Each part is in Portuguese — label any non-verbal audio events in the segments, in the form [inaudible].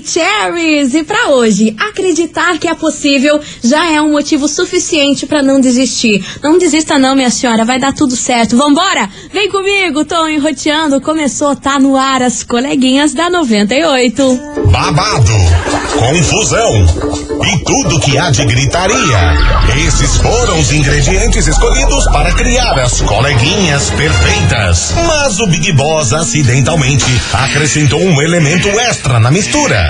Maravicheries! E para hoje, acreditar que é possível já é um motivo suficiente para não desistir. Não desista não, minha senhora, vai dar tudo certo. Vambora? Vem comigo, tô enroteando. Começou, tá no ar as coleguinhas da 98. Babado, confusão e tudo que há de gritaria. Esses foram os ingredientes escolhidos para criar as coleguinhas perfeitas. Mas o Big Boss acidentalmente acrescentou um elemento extra na mistura: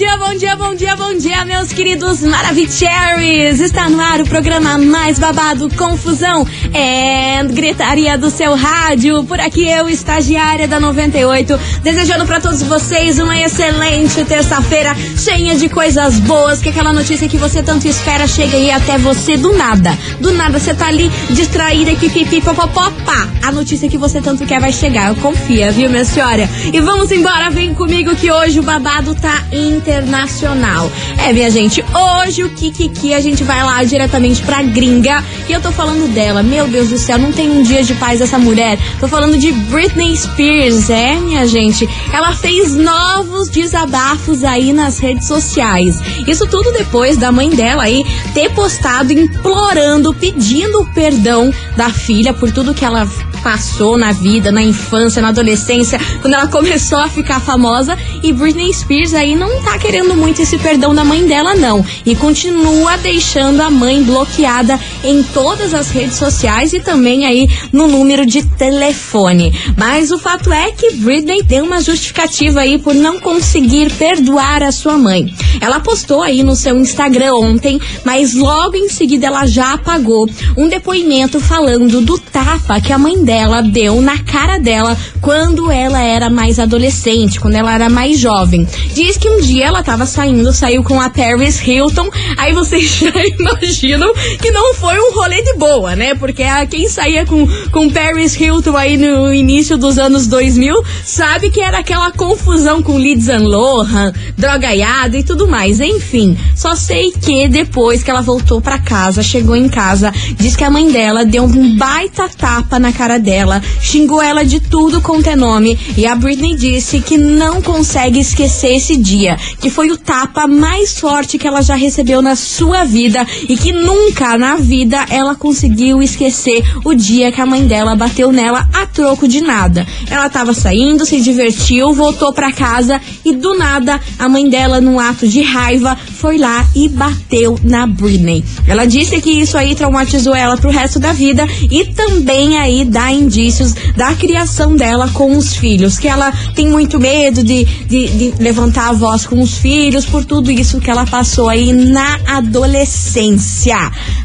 Dia, bom dia, bom dia, bom dia, meus queridos Maravicheries! Está no ar o programa mais babado, Confusão e Gritaria do seu rádio. Por aqui eu, estagiária da 98, desejando para todos vocês uma excelente terça-feira, cheia de coisas boas, que aquela notícia que você tanto espera chega aí até você do nada. Do nada, você tá ali distraída, pipipi, popopopá. A notícia que você tanto quer vai chegar, confia, viu, minha senhora? E vamos embora, vem comigo que hoje o babado tá internacional. É, minha gente, hoje o Kikiki a gente vai lá diretamente pra gringa e eu tô falando dela. Meu Deus do céu, não tem um dia de paz essa mulher. Tô falando de Britney Spears, é, minha gente. Ela fez novos desabafos aí nas redes sociais. Isso tudo depois da mãe dela aí ter postado implorando, pedindo perdão da filha por tudo que ela passou na vida, na infância, na adolescência, quando ela [laughs] começou a ficar famosa. E Britney Spears aí não tá querendo muito esse perdão da mãe dela, não. E continua deixando a mãe bloqueada em todas as redes sociais e também aí no número de telefone. Mas o fato é que Britney deu uma justificativa aí por não conseguir perdoar a sua mãe. Ela postou aí no seu Instagram ontem, mas logo em seguida ela já apagou um depoimento falando do tapa que a mãe dela deu na cara dela quando ela era mais adolescente, quando ela era mais jovem. Diz que um dia ela tava saindo, saiu com a Paris Hilton, aí vocês [laughs] já imaginam que não foi um rolê de boa, né? Porque a, quem saía com, com Paris Hilton aí no início dos anos 2000 sabe que era aquela confusão com Lindsay Lohan, drogaiada e tudo mais. Enfim, só sei que depois que ela voltou para casa, chegou em casa, diz que a mãe dela deu um baita tapa na cara dela, xingou ela de tudo com é nome e a Britney disse que não consegue esquecer esse dia, que foi o tapa mais forte que ela já recebeu na sua vida e que nunca na vida ela conseguiu esquecer o dia que a mãe dela bateu nela a troco de nada. Ela tava saindo, se divertiu, voltou para casa e do nada a mãe dela, num ato de raiva, foi lá e bateu na Britney. Ela disse que isso aí traumatizou ela pro resto da vida e também aí dá indícios da criação dela com os filhos, que ela tem muito medo de, de, de levantar a voz com os filhos por tudo isso que ela passou aí na adolescência.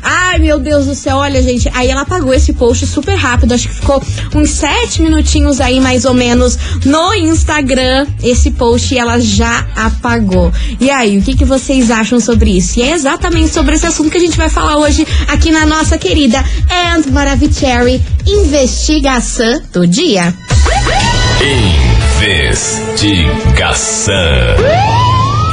Ai, meu Deus do céu, olha, gente, aí ela apagou esse post super rápido, acho que ficou uns sete minutinhos aí, mais ou menos, no Instagram, esse post ela já apagou. E aí, o que, que vocês acham sobre isso? E é exatamente sobre esse assunto que a gente vai falar hoje aqui na nossa querida And Maravicherry Investigação do Dia. Investigação.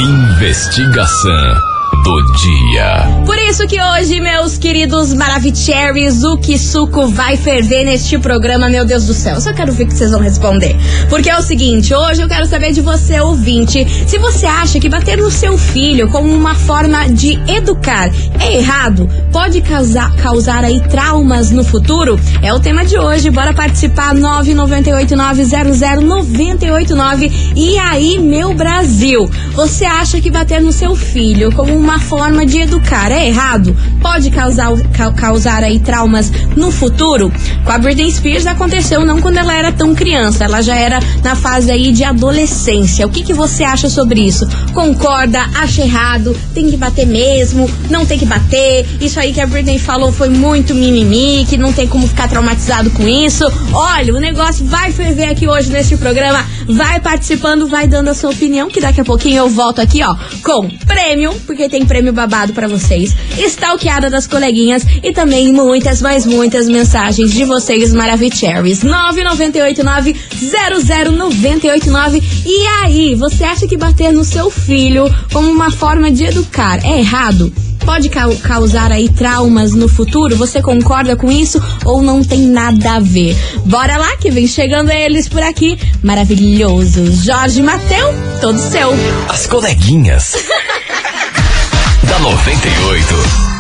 Investigação do dia. Por isso que hoje, meus queridos Maravicheries, o que suco vai ferver neste programa, meu Deus do céu. Eu só quero ver que vocês vão responder. Porque é o seguinte, hoje eu quero saber de você, ouvinte, se você acha que bater no seu filho como uma forma de educar é errado, pode causar, causar aí traumas no futuro? É o tema de hoje. Bora participar 998900989. E aí, meu Brasil, você acha que bater no seu filho como uma forma de educar é errado? Pode causar, ca, causar aí traumas no futuro? Com a Britney Spears aconteceu não quando ela era tão criança, ela já era na fase aí de adolescência. O que, que você acha sobre isso? Concorda? Acha errado? Tem que bater mesmo? Não tem que bater? Isso aí que a Britney falou foi muito mimimi, que não tem como ficar traumatizado com isso. Olha, o negócio vai ferver aqui hoje nesse programa. Vai participando, vai dando a sua opinião, que daqui a pouquinho eu volto aqui, ó, com prêmio, porque tem prêmio babado para vocês. Stalkeada das coleguinhas e também muitas, mas muitas mensagens de vocês, Maravicheries. 998900989. E aí, você acha que bater no seu filho como uma forma de educar é errado? Pode causar aí traumas no futuro? Você concorda com isso ou não tem nada a ver? Bora lá que vem chegando eles por aqui. Maravilhoso. Jorge Mateu, todo seu. As coleguinhas. [laughs] da 98.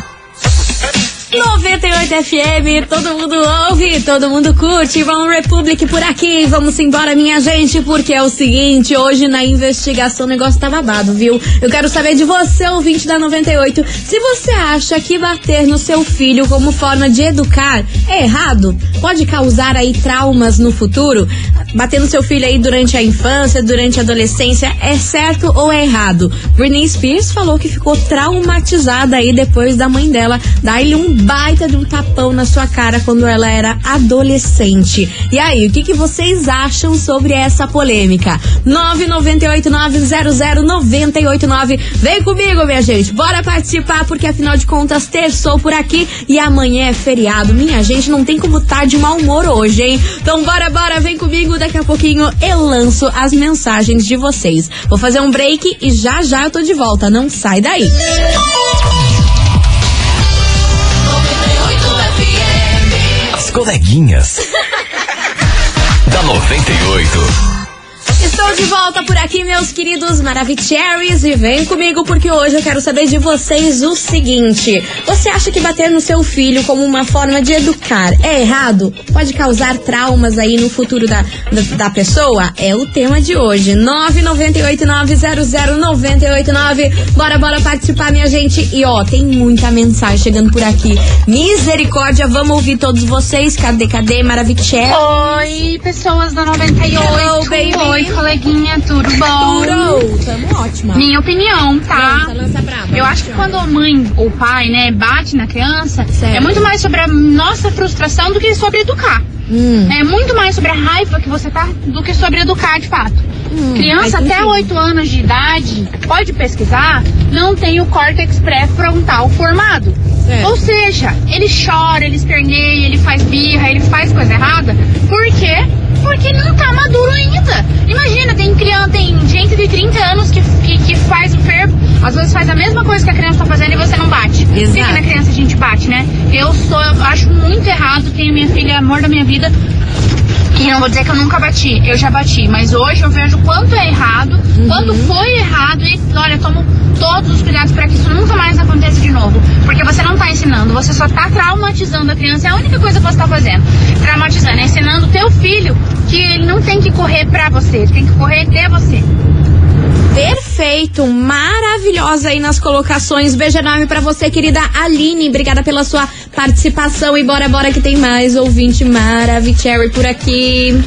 98 FM, todo mundo ouve, todo mundo curte. Vamos Republic por aqui. Vamos embora, minha gente, porque é o seguinte: hoje na investigação o negócio tá babado, viu? Eu quero saber de você, ouvinte da 98, se você acha que bater no seu filho como forma de educar é errado? Pode causar aí traumas no futuro? Bater no seu filho aí durante a infância, durante a adolescência, é certo ou é errado? Britney Spears falou que ficou traumatizada aí depois da mãe dela dar-lhe um baita de um tapão na sua cara quando ela era adolescente. E aí, o que, que vocês acham sobre essa polêmica? 998900989. Vem comigo, minha gente. Bora participar, porque afinal de contas, terçou por aqui e amanhã é feriado. Minha gente, não tem como estar tá de mau humor hoje, hein? Então bora, bora, vem comigo. Daqui a pouquinho eu lanço as mensagens de vocês. Vou fazer um break e já já eu tô de volta. Não sai daí. Coleguinhas. [laughs] da 98. Estou de volta por aqui, meus queridos Maravicheries, e vem comigo porque hoje eu quero saber de vocês o seguinte: você acha que bater no seu filho como uma forma de educar é errado? Pode causar traumas aí no futuro da, da, da pessoa? É o tema de hoje. 998900989. Bora, bora participar, minha gente. E ó, tem muita mensagem chegando por aqui. Misericórdia, vamos ouvir todos vocês. Cadê, cadê, Maravicheries? Oi, pessoas da 98. Hello, baby. Oi, coleguinha, tudo bom? Tudo, tamo ótima. Minha opinião, tá? Lança, brava, Eu acho que quando a mãe ou pai, né, bate na criança, certo. é muito mais sobre a nossa frustração do que sobre educar. Hum. É muito mais sobre a raiva que você tá do que sobre educar de fato. Hum, Criança até 8 anos de idade, pode pesquisar, não tem o córtex pré-frontal formado. É. Ou seja, ele chora, ele esperneia, ele faz birra, ele faz coisa errada. Por quê? Porque não tá maduro ainda. Imagina, tem criança, tem gente de 30 anos que, que, que faz o fervo, às vezes faz a mesma coisa que a criança tá fazendo e você não bate. Exato. Por que, na criança a gente bate, né? Eu sou, eu acho muito errado, tenho minha filha, amor da minha vida, e não vou dizer que eu nunca bati, eu já bati, mas hoje eu vejo quanto é errado, uhum. quanto foi errado e olha, tomo todos os cuidados para que isso nunca mais aconteça de novo. Porque você não tá ensinando, você só tá traumatizando a criança, é a única coisa que você tá fazendo. Traumatizando, é ensinando o teu filho que ele não tem que correr pra você, ele tem que correr até você. Perfeito, maravilhosa aí nas colocações. Beijo enorme pra você, querida Aline. Obrigada pela sua participação. E bora, bora que tem mais ouvinte Maravicherry por aqui.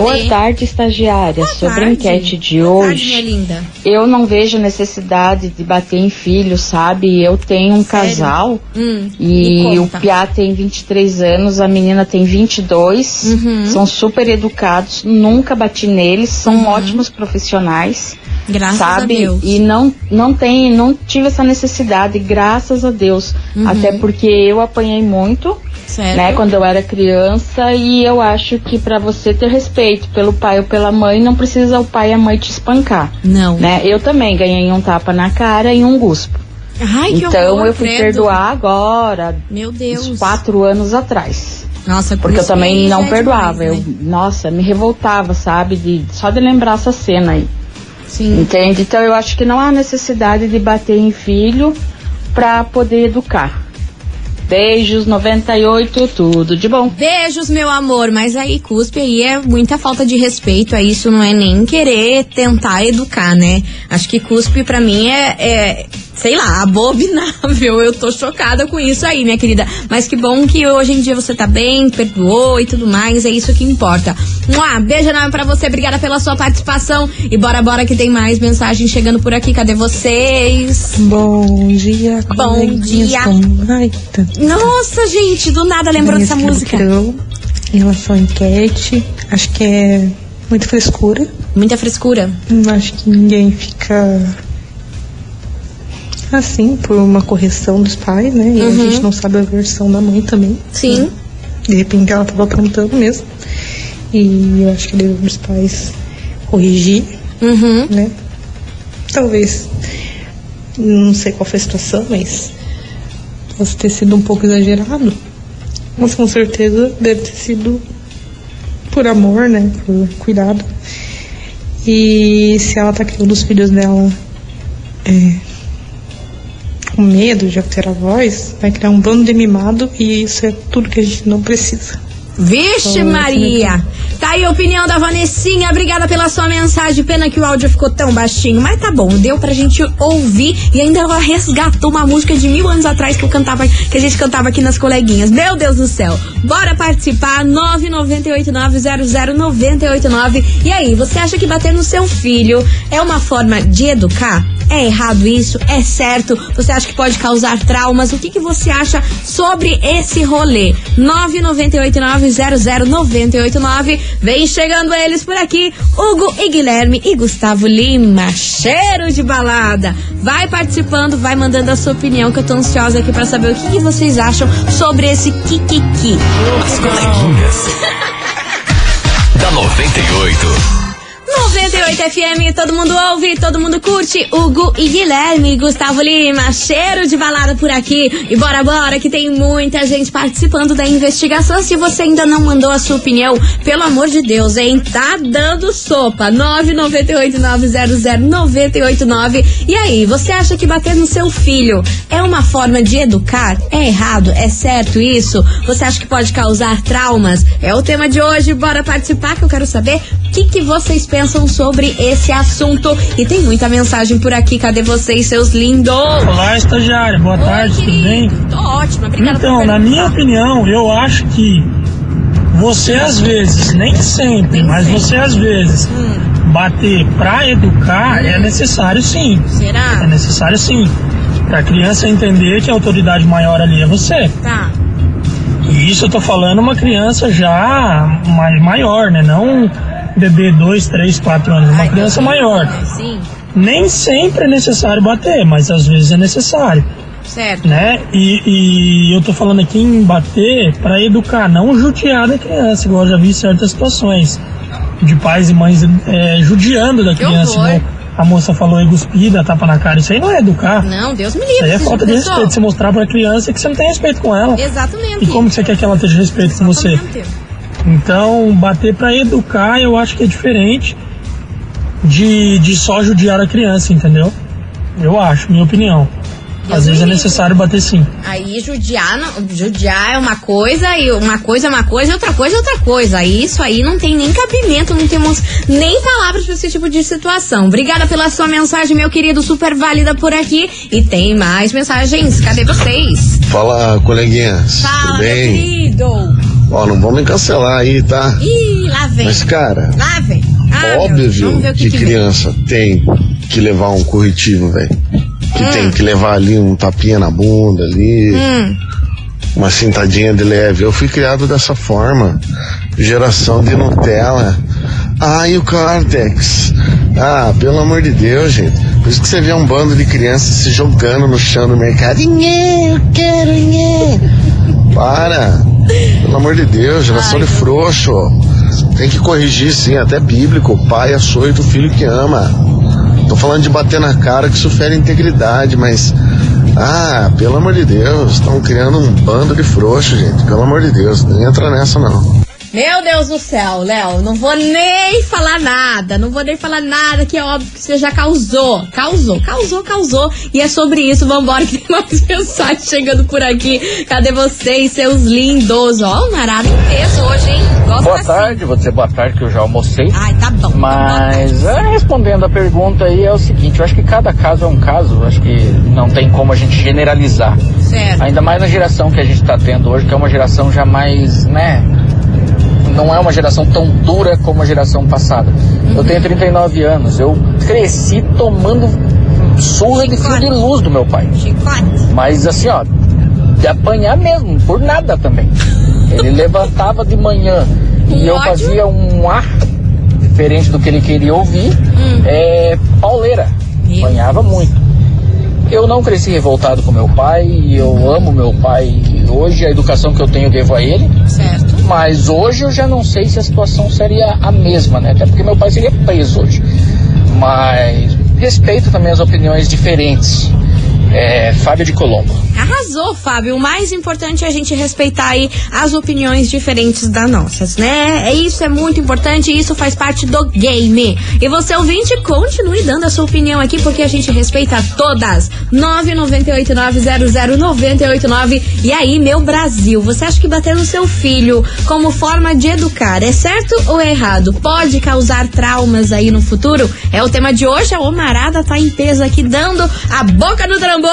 Boa tarde, estagiária. Boa Sobre tarde. a enquete de Boa hoje, tarde, minha linda. eu não vejo necessidade de bater em filho, sabe? Eu tenho um Sério? casal hum, e o Piá tem 23 anos, a menina tem 22. Uhum. São super educados, nunca bati neles, são uhum. ótimos profissionais. Graças sabe? a Deus. E não, não tem, não tive essa necessidade, graças a Deus. Uhum. Até porque eu apanhei muito, certo. né, quando eu era criança, e eu acho que para você ter respeito pelo pai ou pela mãe, não precisa o pai e a mãe te espancar. Não. Né? Eu também ganhei um tapa na cara e um guspo. Ai, então horror, eu fui credo. perdoar agora. Meu Deus. Uns quatro anos atrás. Nossa, porque eu também não é perdoava. Demais, né? Eu, nossa, me revoltava, sabe? De, só de lembrar essa cena aí. Sim. Entende? Então eu acho que não há necessidade de bater em filho para poder educar. Beijos, 98, tudo de bom. Beijos, meu amor. Mas aí, cuspe aí é muita falta de respeito. Aí isso não é nem querer tentar educar, né? Acho que cuspe para mim é, é sei lá, abominável. Eu tô chocada com isso aí, minha querida. Mas que bom que hoje em dia você tá bem, perdoou e tudo mais. É isso que importa. Um beijo enorme pra você. Obrigada pela sua participação. E bora, bora que tem mais mensagens chegando por aqui. Cadê vocês? Bom dia, Bom dia. Nossa, gente, do nada lembrou dessa música. Em relação à enquete, acho que é Muita frescura. Muita frescura. Acho que ninguém fica assim por uma correção dos pais, né? E uhum. a gente não sabe a versão da mãe também. Sim. Né? De repente ela tava aprontando mesmo. E eu acho que deve os pais corrigir, uhum. né? Talvez. Não sei qual foi a situação, mas possa ter sido um pouco exagerado. Mas com certeza deve ter sido por amor, né? Por cuidado. E se ela tá criando os filhos dela é, com medo de ter a voz, vai criar um bando de mimado e isso é tudo que a gente não precisa. Vixe, então, Maria! Tá aí a opinião da Vanessinha. Obrigada pela sua mensagem. Pena que o áudio ficou tão baixinho. Mas tá bom, deu pra gente ouvir. E ainda ela resgatou uma música de mil anos atrás que, eu cantava, que a gente cantava aqui nas coleguinhas. Meu Deus do céu. Bora participar. 998900989. E aí, você acha que bater no seu filho é uma forma de educar? É errado isso? É certo? Você acha que pode causar traumas? O que, que você acha sobre esse rolê? 998900989. Vem chegando eles por aqui, Hugo e Guilherme e Gustavo Lima. Cheiro de balada. Vai participando, vai mandando a sua opinião, que eu tô ansiosa aqui para saber o que, que vocês acham sobre esse Kikiki. As coleguinhas. [laughs] da 98. 98 FM, todo mundo ouve, todo mundo curte. Hugo e Guilherme, Gustavo Lima, cheiro de balada por aqui. E bora, bora, que tem muita gente participando da investigação. Se você ainda não mandou a sua opinião, pelo amor de Deus, hein? Tá dando sopa. 998-900-989. E aí, você acha que bater no seu filho é uma forma de educar? É errado? É certo isso? Você acha que pode causar traumas? É o tema de hoje. Bora participar que eu quero saber que, que vocês pensam sobre esse assunto. E tem muita mensagem por aqui. Cadê vocês, seus lindos? Olá, estagiário. Boa Oi, tarde, querido. tudo bem? Tô ótima, obrigada Então, na minha opinião, eu acho que você às vezes, nem sempre, nem mas sempre. você às vezes, hum. bater pra educar hum. é necessário sim. Será? É necessário sim. Pra criança entender que a autoridade maior ali é você. Tá. E isso eu tô falando uma criança já mais maior, né? Não bebê 2, 3, 4 anos, uma Ai, criança maior. Sim. Nem sempre é necessário bater, mas às vezes é necessário. Certo. Né? E, e eu tô falando aqui em bater para educar, não judiar da criança, igual eu já vi certas situações de pais e mães é, judiando da criança. Né? A moça falou aí cuspida, tapa na cara. Isso aí não é educar. Não, Deus me livre. Isso aí é falta de respeito. Você mostrar pra criança que você não tem respeito com ela. Exatamente. E como você quer que ela tenha respeito Exatamente. com você? Então, bater para educar eu acho que é diferente de, de só judiar a criança, entendeu? Eu acho, minha opinião. Deus Às vezes é necessário bater sim. Aí judiar, judiar é uma coisa, e uma coisa é uma coisa, e outra coisa é outra coisa. Aí isso aí não tem nem cabimento, não temos nem palavras para esse tipo de situação. Obrigada pela sua mensagem, meu querido, super válida por aqui. E tem mais mensagens. Cadê vocês? Fala, coleguinhas. Fala, Tudo bem? meu querido. Ó, não vamos me cancelar aí, tá? Ih, lá vem. Mas, cara, lá vem. Ah, óbvio que, que, criança tem que levar um corretivo, velho. Que hum. tem que levar ali um tapinha na bunda ali. Hum. Uma cintadinha de leve. Eu fui criado dessa forma. Geração de Nutella. Ah, e o Cartex? Ah, pelo amor de Deus, gente. Por isso que você vê um bando de crianças se jogando no chão do mercado. Nhê, eu quero, nhê. Para. Pelo amor de Deus, geração Ai, de frouxo. Tem que corrigir sim, até bíblico. Pai açoita o filho que ama. Tô falando de bater na cara que isso fere integridade, mas. Ah, pelo amor de Deus, estão criando um bando de frouxo, gente. Pelo amor de Deus, não entra nessa não. Meu Deus do céu, Léo, não vou nem falar nada, não vou nem falar nada, que é óbvio que você já causou. Causou, causou, causou. E é sobre isso, vambora, [laughs] que tem mais mensagens chegando por aqui. Cadê vocês, seus lindos? Ó, o narado em peso hoje, hein? Gosto boa assim. tarde, vou dizer boa tarde que eu já almocei. Ai, tá bom. Mas, é, respondendo a pergunta aí, é o seguinte, eu acho que cada caso é um caso, eu acho que não tem como a gente generalizar. Certo. Ainda mais na geração que a gente tá tendo hoje, que é uma geração já mais, né não é uma geração tão dura como a geração passada. Uhum. Eu tenho 39 anos, eu cresci tomando surra de fio de luz do meu pai. Mas assim, ó, de apanhar mesmo, por nada também. Ele [laughs] levantava de manhã e eu fazia um ar diferente do que ele queria ouvir, hum. é pauleira. Apanhava muito. Eu não cresci revoltado com meu pai, eu amo meu pai. Hoje a educação que eu tenho eu devo a ele. Certo. Mas hoje eu já não sei se a situação seria a mesma, né? Até porque meu pai seria preso hoje. Mas respeito também as opiniões diferentes é, Fábio de Colombo. Arrasou, Fábio. O mais importante é a gente respeitar aí as opiniões diferentes das nossas, né? É isso é muito importante e isso faz parte do game. E você ouvinte, continue dando a sua opinião aqui porque a gente respeita todas. 998900989. E aí, meu Brasil, você acha que bater no seu filho como forma de educar é certo ou é errado? Pode causar traumas aí no futuro? É o tema de hoje. A Omarada tá em peso aqui dando a boca no trambolho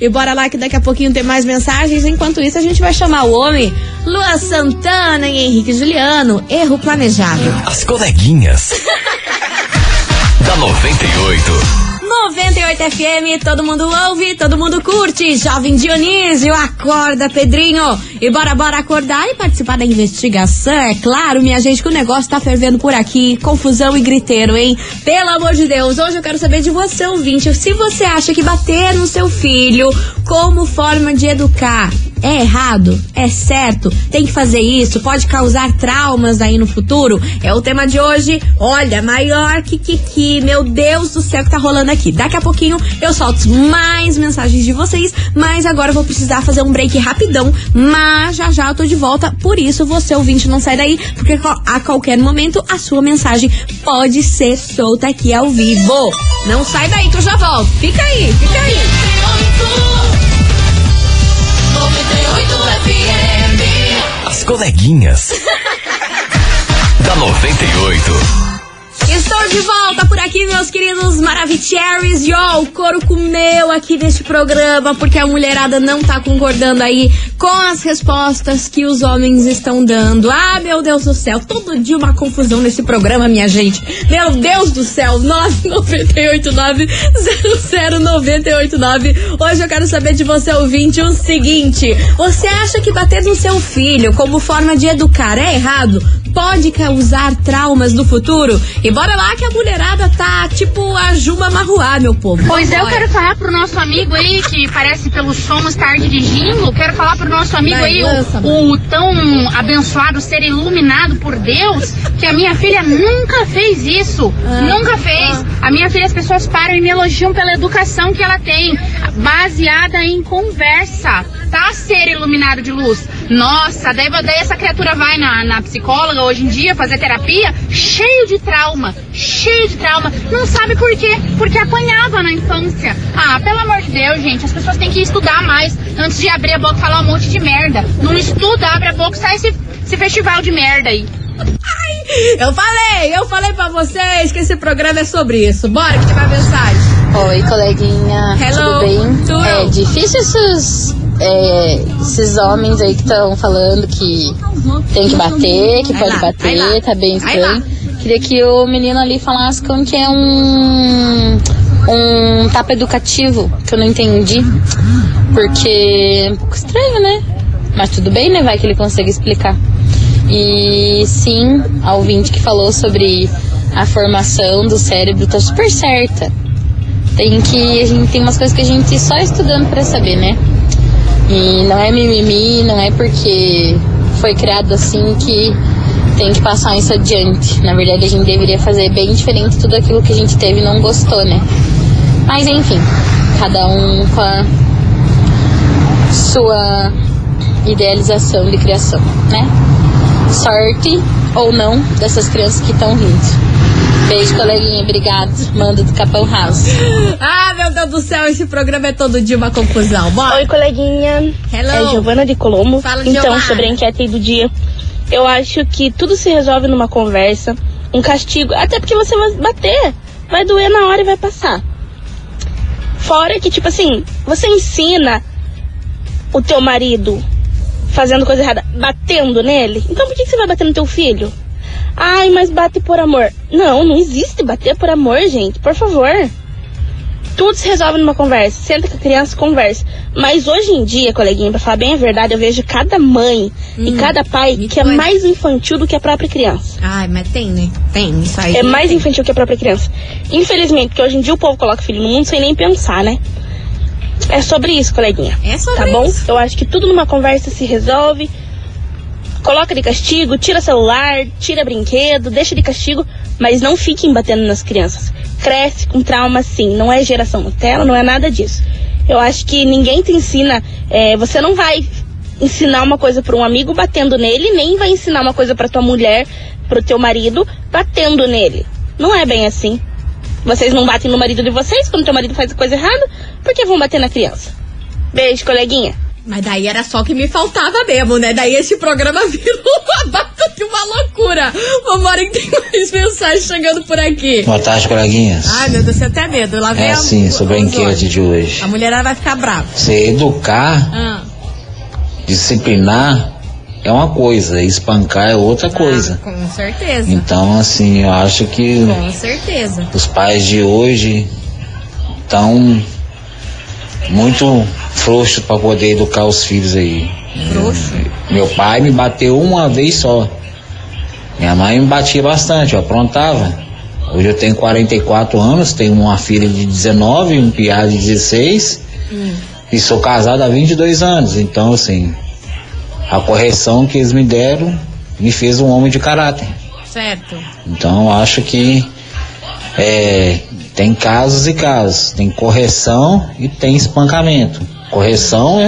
E bora lá que daqui a pouquinho tem mais mensagens. Enquanto isso, a gente vai chamar o homem Lua Santana e Henrique Juliano. Erro planejado. As coleguinhas. [laughs] da 98. 98 FM, todo mundo ouve, todo mundo curte. Jovem Dionísio, acorda, Pedrinho. E bora, bora acordar e participar da investigação. É claro, minha gente, que o negócio tá fervendo por aqui. Confusão e griteiro, hein? Pelo amor de Deus, hoje eu quero saber de você, ouvinte, se você acha que bater no seu filho como forma de educar é errado? É certo? Tem que fazer isso? Pode causar traumas aí no futuro? É o tema de hoje. Olha, maior que que meu Deus do céu que tá rolando aqui. Daqui a pouquinho eu solto mais mensagens de vocês, mas agora eu vou precisar fazer um break rapidão, mas já já eu tô de volta. Por isso você ouvinte não sai daí, porque a qualquer momento a sua mensagem pode ser solta aqui ao vivo. Não sai daí que eu já volto. Fica aí, fica aí. 98 FM. As coleguinhas. [laughs] da 98. Estou de volta por aqui, meus queridos Maravicheries. E ó, o couro comeu aqui neste programa, porque a mulherada não tá concordando aí com as respostas que os homens estão dando. Ah, meu Deus do céu, todo dia uma confusão nesse programa, minha gente. Meu Deus do céu, [laughs] 998900989. Hoje eu quero saber de você, ouvinte, o seguinte: você acha que bater no seu filho como forma de educar é errado? Pode causar traumas no futuro? E bora lá que a mulherada tá tipo a Juba Marruá, meu povo. Pois é, eu quero falar pro nosso amigo aí, que parece pelo som estar dirigindo, quero falar pro nosso amigo Vai, aí, o, o, tão abençoado ser iluminado por Deus, que a minha filha nunca fez isso. Ah, nunca fez. Ah. A minha filha, as pessoas param e me elogiam pela educação que ela tem, baseada em conversa tá ser iluminado de luz. Nossa, daí, daí essa criatura vai na, na psicóloga hoje em dia fazer terapia, cheio de trauma, cheio de trauma. Não sabe por quê? Porque apanhava na infância. Ah, pelo amor de Deus, gente, as pessoas têm que estudar mais antes de abrir a boca e falar um monte de merda. Não estuda, abre a boca e sai esse, esse festival de merda aí. Ai, eu falei, eu falei pra vocês que esse programa é sobre isso. Bora que tem mais mensagem. Oi, coleguinha. Hello. Tudo bem? Tudo. É difícil esses é, esses homens aí que estão falando que tem que bater, que pode bater, tá bem estranho. Queria que o menino ali falasse como que é um um tapa educativo, que eu não entendi. Porque é um pouco estranho, né? Mas tudo bem, né? Vai que ele consegue explicar. E sim, a ouvinte que falou sobre a formação do cérebro tá super certa. Tem que. A gente tem umas coisas que a gente só estudando para saber, né? E não é mimimi, não é porque foi criado assim que tem que passar isso adiante. Na verdade, a gente deveria fazer bem diferente tudo aquilo que a gente teve e não gostou, né? Mas enfim, cada um com a sua idealização de criação, né? Sorte ou não dessas crianças que estão rindo. Beijo, coleguinha. Obrigado. Manda do Capão House. Ah, meu Deus do céu, esse programa é todo dia uma confusão. Bora. Oi, coleguinha. Hello. É Giovana de Colombo. Fala, Então, Giovana. sobre a enquete do dia. Eu acho que tudo se resolve numa conversa, um castigo. Até porque você vai bater. Vai doer na hora e vai passar. Fora que, tipo assim, você ensina o teu marido fazendo coisa errada, batendo nele. Então por que que você vai bater no teu filho? Ai, mas bate por amor. Não, não existe bater por amor, gente. Por favor. Tudo se resolve numa conversa. Senta com a criança, conversa. Mas hoje em dia, coleguinha, pra falar bem a verdade, eu vejo cada mãe hum, e cada pai que é mais infantil do que a própria criança. Ai, mas tem, né? Tem, isso aí. É mais infantil que a própria criança. Infelizmente, porque hoje em dia o povo coloca filho no mundo sem nem pensar, né? É sobre isso, coleguinha. É sobre Tá bom? isso. Eu acho que tudo numa conversa se resolve. Coloca de castigo, tira celular, tira brinquedo, deixa de castigo, mas não fiquem batendo nas crianças. Cresce com trauma sim, não é geração Nutella, não é nada disso. Eu acho que ninguém te ensina, é, você não vai ensinar uma coisa para um amigo batendo nele, nem vai ensinar uma coisa para tua mulher, para o teu marido batendo nele. Não é bem assim. Vocês não batem no marido de vocês quando teu marido faz coisa errada, por que vão bater na criança? Beijo, coleguinha. Mas daí era só que me faltava mesmo, né? Daí esse programa [laughs] virou uma bata de uma loucura. Vambora que tem mais mensagens chegando por aqui. Boa tarde, coleguinhas. Ai, meu Deus, eu até medo. Lá vem É a- assim, sobre a enquete de hoje. A mulherada vai ficar brava. Você educar, Ah, disciplinar é uma coisa, espancar é outra coisa. com certeza. Então, assim, eu acho que Com certeza. os pais de hoje estão muito frouxos para poder educar os filhos aí. Frouxo? Meu pai me bateu uma vez só. Minha mãe me batia bastante, eu aprontava. Hoje eu tenho 44 anos, tenho uma filha de 19, um piá de 16 e sou casado há 22 anos. Então, assim, a correção que eles me deram me fez um homem de caráter. Certo. Então acho que é, tem casos e casos. Tem correção e tem espancamento. Correção é,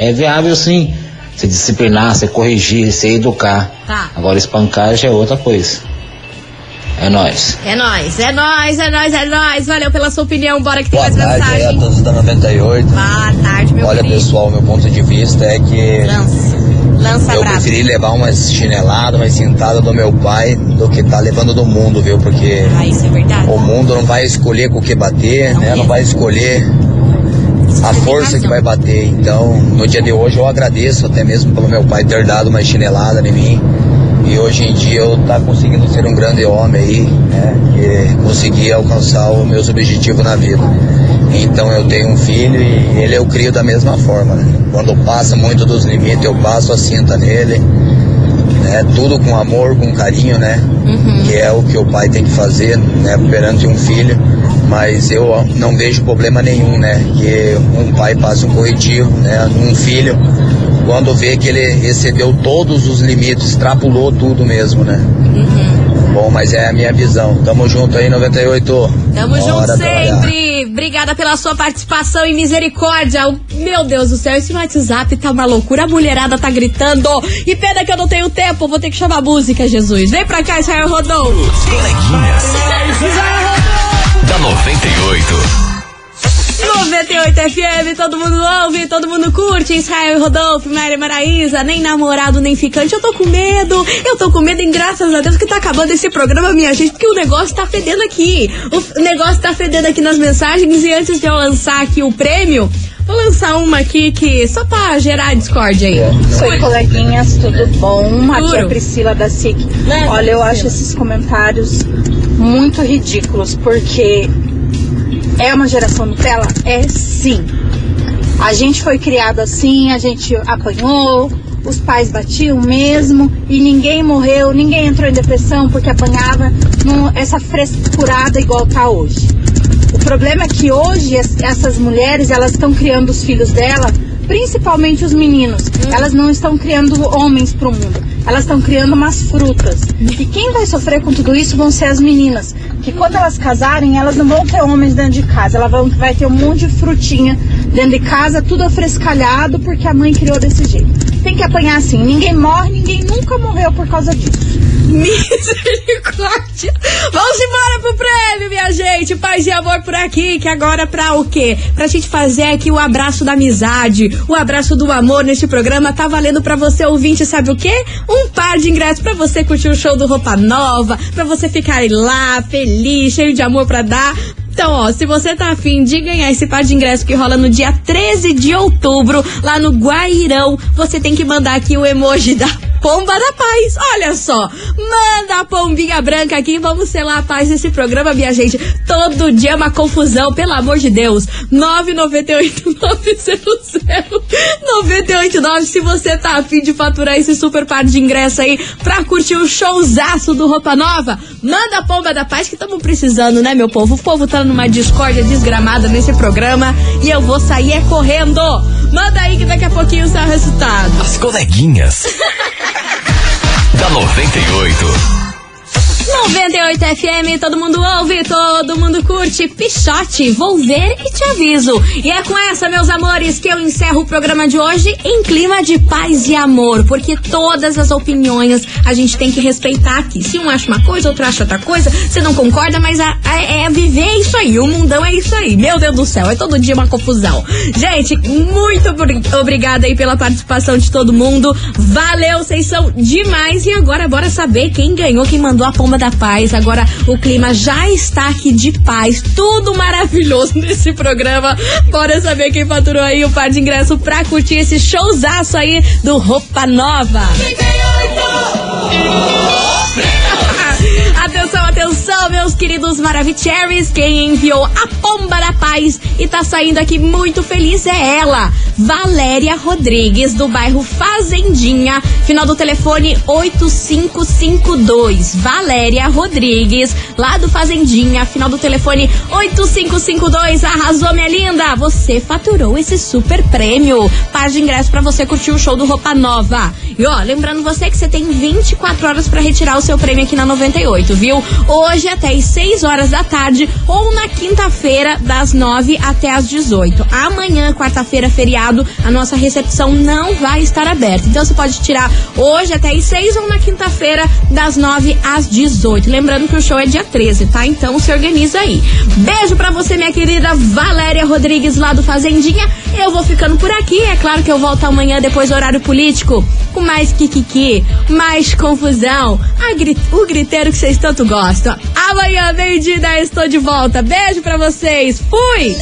é, é viável sim. Você disciplinar, você corrigir, você educar. Tá. Agora espancar já é outra coisa. É nóis. É nóis, é nóis, é nóis, é nóis. Valeu pela sua opinião. Bora que tem Boa mais tarde aí a mensagem. todos da 98. Boa tarde, meu Olha, filho. pessoal, meu ponto de vista é que Lança. Lança eu brava. preferi levar uma chinelada, uma cintada do meu pai do que tá levando do mundo, viu? Porque Ah, isso é verdade. o mundo não vai escolher com o que bater, né? Não vai escolher a força que vai bater. Então, no dia de hoje eu agradeço até mesmo pelo meu pai ter dado uma chinelada em mim. E hoje em dia eu tá conseguindo ser um grande homem aí, né? E conseguir alcançar os meus objetivos na vida. Então eu tenho um filho e ele eu crio da mesma forma, né? Quando passa muito dos limites, eu passo a cinta nele, né? Tudo com amor, com carinho, né? Que é o que o pai tem que fazer, né? Perante um filho. Mas eu não vejo problema nenhum, né? Que um pai passe um corretivo, né? Um filho, quando vê que ele excedeu todos os limites, extrapolou tudo mesmo, né? Bom, mas é a minha visão. Tamo junto aí, 98. Tamo Bora junto sempre. Obrigada pela sua participação e misericórdia. Meu Deus do céu, esse WhatsApp tá uma loucura. A mulherada tá gritando. E pena que eu não tenho tempo, vou ter que chamar música, Jesus. Vem pra cá, Israel Rodou. Coleguinhas. Da 98. 98 FM, todo mundo ouve, todo mundo curte. Israel e Rodolfo, Maria Maraísa, nem namorado, nem ficante. Eu tô com medo, eu tô com medo, e graças a Deus que tá acabando esse programa, minha gente, porque o negócio tá fedendo aqui. O negócio tá fedendo aqui nas mensagens. E antes de eu lançar aqui o prêmio, vou lançar uma aqui que só pra gerar discórdia aí. Oi, coleguinhas, tudo bom? Aqui é a Priscila da SIC. Olha, eu acho esses comentários muito ridículos, porque é uma geração Nutella? É sim. A gente foi criado assim, a gente apanhou, os pais batiam mesmo e ninguém morreu, ninguém entrou em depressão porque apanhava essa frescurada igual tá hoje. O problema é que hoje es- essas mulheres elas estão criando os filhos dela, principalmente os meninos. Elas não estão criando homens para o mundo. Elas estão criando umas frutas. E quem vai sofrer com tudo isso vão ser as meninas. Que quando elas casarem, elas não vão ter homens dentro de casa. Elas vão vai ter um monte de frutinha dentro de casa, tudo afrescalhado, porque a mãe criou desse jeito. Tem que apanhar assim. Ninguém morre, ninguém nunca morreu por causa disso. Misericórdia. Vamos embora pro prêmio, minha gente. Paz e amor por aqui, que agora pra o quê? Pra gente fazer aqui o abraço da amizade, o abraço do amor neste programa. Tá valendo pra você, ouvinte, sabe o quê? Um par de ingressos pra você curtir o show do Roupa Nova, pra você ficar lá, feliz, cheio de amor pra dar. Então, ó, se você tá afim de ganhar esse par de ingresso que rola no dia 13 de outubro, lá no Guairão, você tem que mandar aqui o emoji da pomba da paz. Olha só, manda a pombinha branca aqui, vamos selar a paz nesse programa, minha gente. Todo dia é uma confusão, pelo amor de Deus. 998 900 989 se você tá afim de faturar esse super par de ingresso aí pra curtir o showzaço do Roupa Nova, manda a pomba da paz que estamos precisando, né, meu povo? O povo tá numa discórdia desgramada nesse programa e eu vou sair é correndo. Manda aí que daqui a pouquinho sai o resultado. As coleguinhas. [laughs] da 98. 98 FM, todo mundo ouve, todo mundo curte. Pichote, vou ver e te aviso. E é com essa, meus amores, que eu encerro o programa de hoje em clima de paz e amor, porque todas as opiniões a gente tem que respeitar aqui. Se um acha uma coisa, outro acha outra coisa, você não concorda, mas a, a, é viver isso aí. O mundão é isso aí. Meu Deus do céu, é todo dia uma confusão. Gente, muito obrigada aí pela participação de todo mundo. Valeu, vocês são demais. E agora, bora saber quem ganhou, quem mandou a pomba da paz. Agora o clima já está aqui de paz. Tudo maravilhoso [laughs] nesse programa. Bora saber quem faturou aí o par de ingresso pra curtir esse showzaço aí do Roupa Nova. 38! Atenção, meus queridos Maravicheries. Quem enviou a pomba da paz e tá saindo aqui muito feliz é ela, Valéria Rodrigues, do bairro Fazendinha. Final do telefone 8552. Valéria Rodrigues, lá do Fazendinha. Final do telefone 8552. Arrasou, minha linda. Você faturou esse super prêmio. Par de ingresso para você curtir o show do Roupa Nova. E ó, lembrando você que você tem 24 horas para retirar o seu prêmio aqui na 98 viu? Hoje até às 6 horas da tarde ou na quinta-feira, das 9 até às 18. Amanhã, quarta-feira, feriado, a nossa recepção não vai estar aberta. Então você pode tirar hoje até às 6 ou na quinta-feira, das 9 às 18. Lembrando que o show é dia 13, tá? Então se organiza aí. Beijo pra você, minha querida Valéria Rodrigues, lá do Fazendinha. Eu vou ficando por aqui. É claro que eu volto amanhã depois do horário político com mais kikiki, mais confusão. O griteiro que vocês tanto gostam. Amanhã, meio-dia, estou de volta. Beijo pra vocês. Fui!